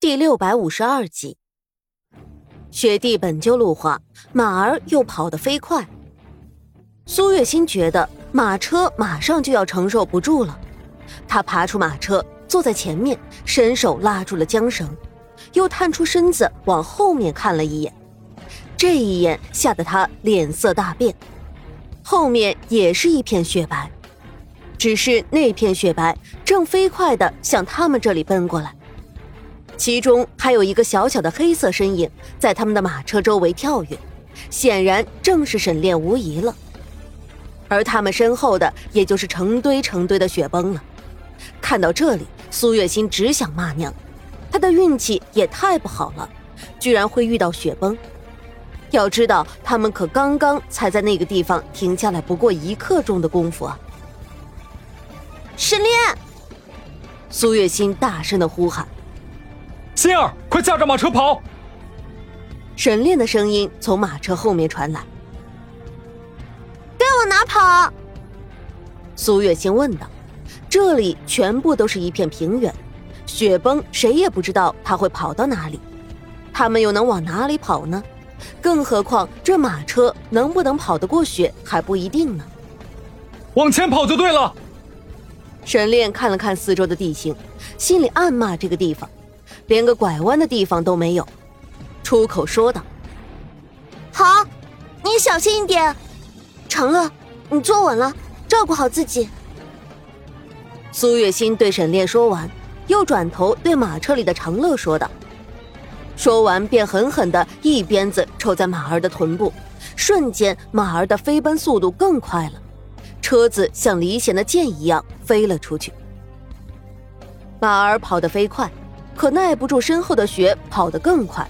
第六百五十二集，雪地本就路滑，马儿又跑得飞快。苏月心觉得马车马上就要承受不住了，他爬出马车，坐在前面，伸手拉住了缰绳，又探出身子往后面看了一眼。这一眼吓得他脸色大变，后面也是一片雪白，只是那片雪白正飞快的向他们这里奔过来。其中还有一个小小的黑色身影在他们的马车周围跳跃，显然正是沈炼无疑了。而他们身后的，也就是成堆成堆的雪崩了。看到这里，苏月心只想骂娘，她的运气也太不好了，居然会遇到雪崩。要知道，他们可刚刚才在那个地方停下来，不过一刻钟的功夫啊！沈炼，苏月心大声的呼喊。心儿，快驾着马车跑！沈炼的声音从马车后面传来。该往哪跑？苏月心问道。这里全部都是一片平原，雪崩，谁也不知道他会跑到哪里。他们又能往哪里跑呢？更何况这马车能不能跑得过雪还不一定呢。往前跑就对了。沈炼看了看四周的地形，心里暗骂这个地方。连个拐弯的地方都没有，出口说道：“好，你小心一点。长乐，你坐稳了，照顾好自己。”苏月心对沈炼说完，又转头对马车里的长乐说道。说完，便狠狠的一鞭子抽在马儿的臀部，瞬间，马儿的飞奔速度更快了，车子像离弦的箭一样飞了出去。马儿跑得飞快。可耐不住身后的雪，跑得更快。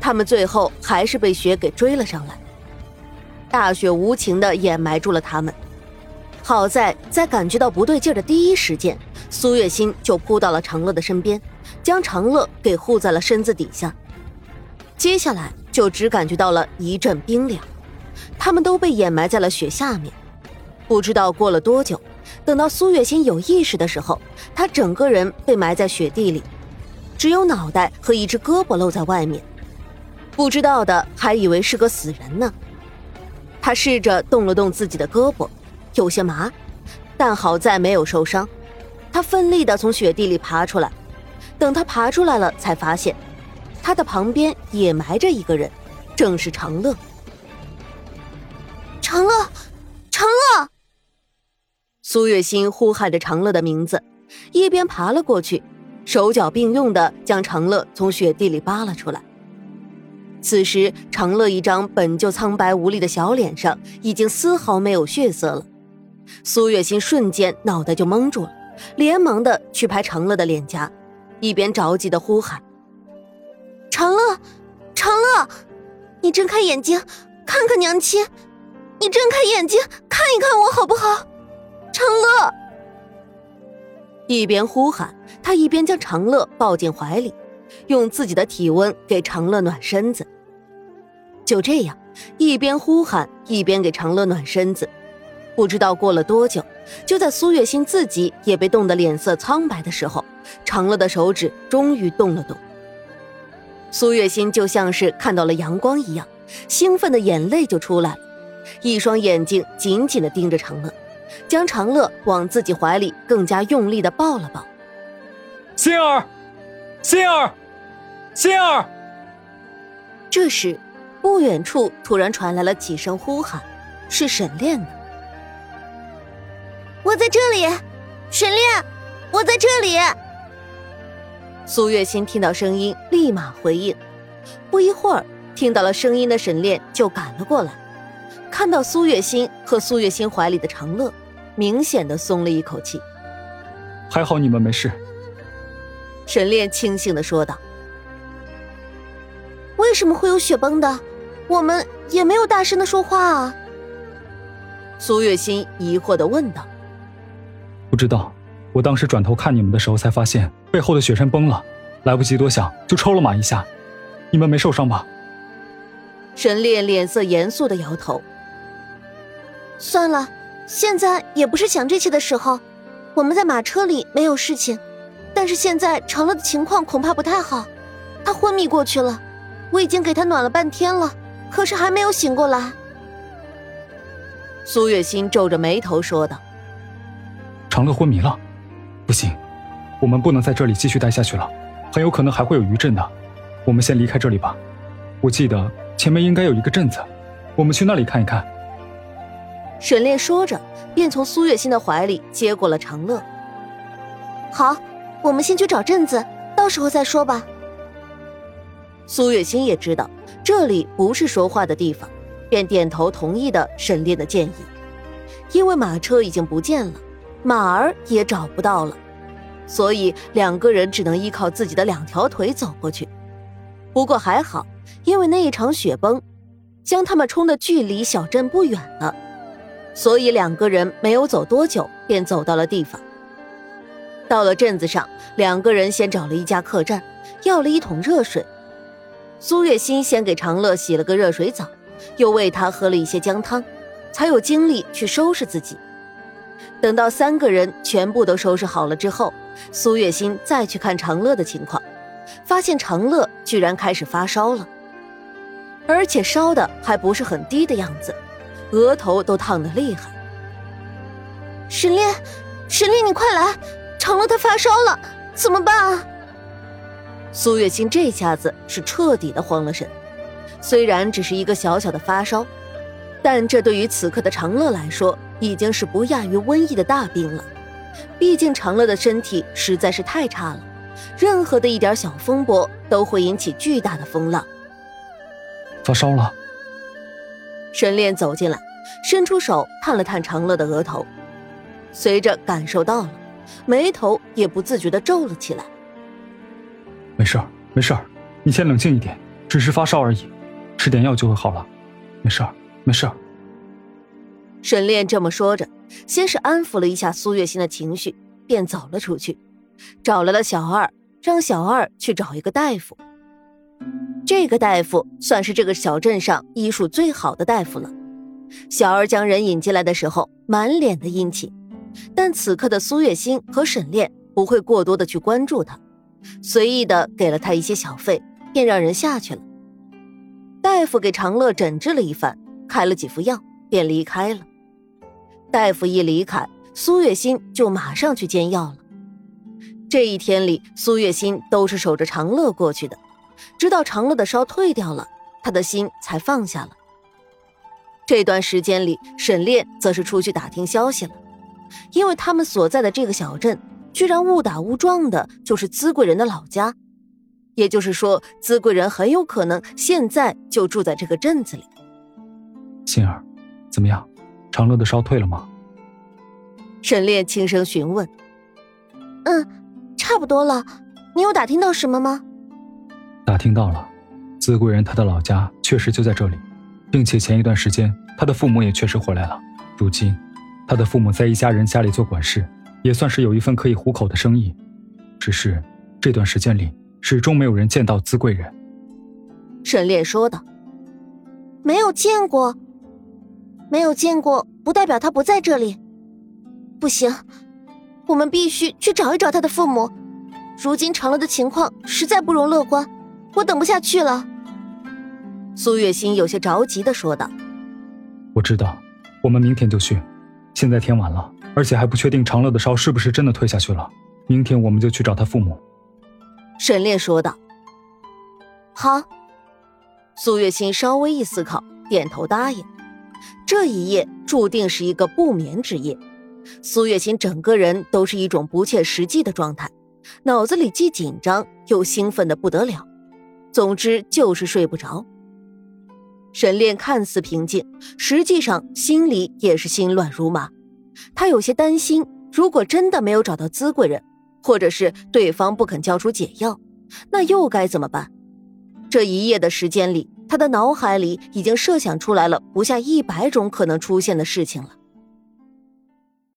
他们最后还是被雪给追了上来。大雪无情的掩埋住了他们。好在在感觉到不对劲的第一时间，苏月心就扑到了长乐的身边，将长乐给护在了身子底下。接下来就只感觉到了一阵冰凉，他们都被掩埋在了雪下面。不知道过了多久，等到苏月心有意识的时候，他整个人被埋在雪地里。只有脑袋和一只胳膊露在外面，不知道的还以为是个死人呢。他试着动了动自己的胳膊，有些麻，但好在没有受伤。他奋力的从雪地里爬出来，等他爬出来了，才发现他的旁边也埋着一个人，正是长乐。长乐，长乐！苏月心呼喊着长乐的名字，一边爬了过去。手脚并用的将长乐从雪地里扒了出来。此时，长乐一张本就苍白无力的小脸上已经丝毫没有血色了。苏月心瞬间脑袋就懵住了，连忙的去拍长乐的脸颊，一边着急的呼喊：“长乐，长乐，你睁开眼睛，看看娘亲！你睁开眼睛，看一看我好不好？长乐！”一边呼喊。他一边将长乐抱进怀里，用自己的体温给长乐暖身子。就这样，一边呼喊一边给长乐暖身子。不知道过了多久，就在苏月心自己也被冻得脸色苍白的时候，长乐的手指终于动了动。苏月心就像是看到了阳光一样，兴奋的眼泪就出来了，一双眼睛紧紧地盯着长乐，将长乐往自己怀里更加用力的抱了抱。心儿，心儿，心儿。这时，不远处突然传来了几声呼喊，是沈炼的。我在这里，沈炼，我在这里。苏月心听到声音，立马回应。不一会儿，听到了声音的沈炼就赶了过来，看到苏月心和苏月心怀里的长乐，明显的松了一口气。还好你们没事。沈炼庆幸的说道：“为什么会有雪崩的？我们也没有大声的说话啊。”苏月心疑惑的问道：“不知道，我当时转头看你们的时候，才发现背后的雪山崩了，来不及多想，就抽了马一下。你们没受伤吧？”沈炼脸色严肃的摇头：“算了，现在也不是想这些的时候。我们在马车里没有事情。”但是现在长乐的情况恐怕不太好。他昏迷过去了，我已经给他暖了半天了，可是还没有醒过来。苏月心皱着眉头说道：“长乐昏迷了，不行，我们不能在这里继续待下去了，很有可能还会有余震的。我们先离开这里吧。我记得前面应该有一个镇子，我们去那里看一看。”沈炼说着，便从苏月心的怀里接过了长乐。好，我们先去找镇子，到时候再说吧。苏月心也知道这里不是说话的地方。便点头同意的沈炼的建议，因为马车已经不见了，马儿也找不到了，所以两个人只能依靠自己的两条腿走过去。不过还好，因为那一场雪崩，将他们冲的距离小镇不远了，所以两个人没有走多久便走到了地方。到了镇子上，两个人先找了一家客栈，要了一桶热水。苏月心先给长乐洗了个热水澡。又喂他喝了一些姜汤，才有精力去收拾自己。等到三个人全部都收拾好了之后，苏月心再去看长乐的情况，发现长乐居然开始发烧了，而且烧的还不是很低的样子，额头都烫得厉害。沈炼，沈炼，你快来！长乐他发烧了，怎么办啊？苏月心这下子是彻底的慌了神。虽然只是一个小小的发烧，但这对于此刻的长乐来说，已经是不亚于瘟疫的大病了。毕竟长乐的身体实在是太差了，任何的一点小风波都会引起巨大的风浪。发烧了。沈炼走进来，伸出手探了探长乐的额头，随着感受到了，眉头也不自觉的皱了起来。没事儿，没事儿，你先冷静一点，只是发烧而已。吃点药就会好了，没事儿，没事儿。沈炼这么说着，先是安抚了一下苏月心的情绪，便走了出去，找来了小二，让小二去找一个大夫。这个大夫算是这个小镇上医术最好的大夫了。小二将人引进来的时候，满脸的阴气，但此刻的苏月心和沈炼不会过多的去关注他，随意的给了他一些小费，便让人下去了。大夫给长乐诊治了一番，开了几副药，便离开了。大夫一离开，苏月心就马上去煎药了。这一天里，苏月心都是守着长乐过去的，直到长乐的烧退掉了，他的心才放下了。这段时间里，沈炼则是出去打听消息了，因为他们所在的这个小镇，居然误打误撞的就是资贵人的老家。也就是说，资贵人很有可能现在就住在这个镇子里。心儿，怎么样？长乐的烧退了吗？沈炼轻声询问。嗯，差不多了。你有打听到什么吗？打听到了，资贵人他的老家确实就在这里，并且前一段时间他的父母也确实回来了。如今，他的父母在一家人家里做管事，也算是有一份可以糊口的生意。只是这段时间里。始终没有人见到资贵人，沈炼说道：“没有见过，没有见过，不代表他不在这里。不行，我们必须去找一找他的父母。如今长乐的情况实在不容乐观，我等不下去了。”苏月心有些着急的说道：“我知道，我们明天就去。现在天晚了，而且还不确定长乐的烧是不是真的退下去了。明天我们就去找他父母。”沈炼说道：“好。”苏月心稍微一思考，点头答应。这一夜注定是一个不眠之夜。苏月心整个人都是一种不切实际的状态，脑子里既紧张又兴奋的不得了。总之就是睡不着。沈炼看似平静，实际上心里也是心乱如麻。他有些担心，如果真的没有找到资贵人。或者是对方不肯交出解药，那又该怎么办？这一夜的时间里，他的脑海里已经设想出来了不下一百种可能出现的事情了。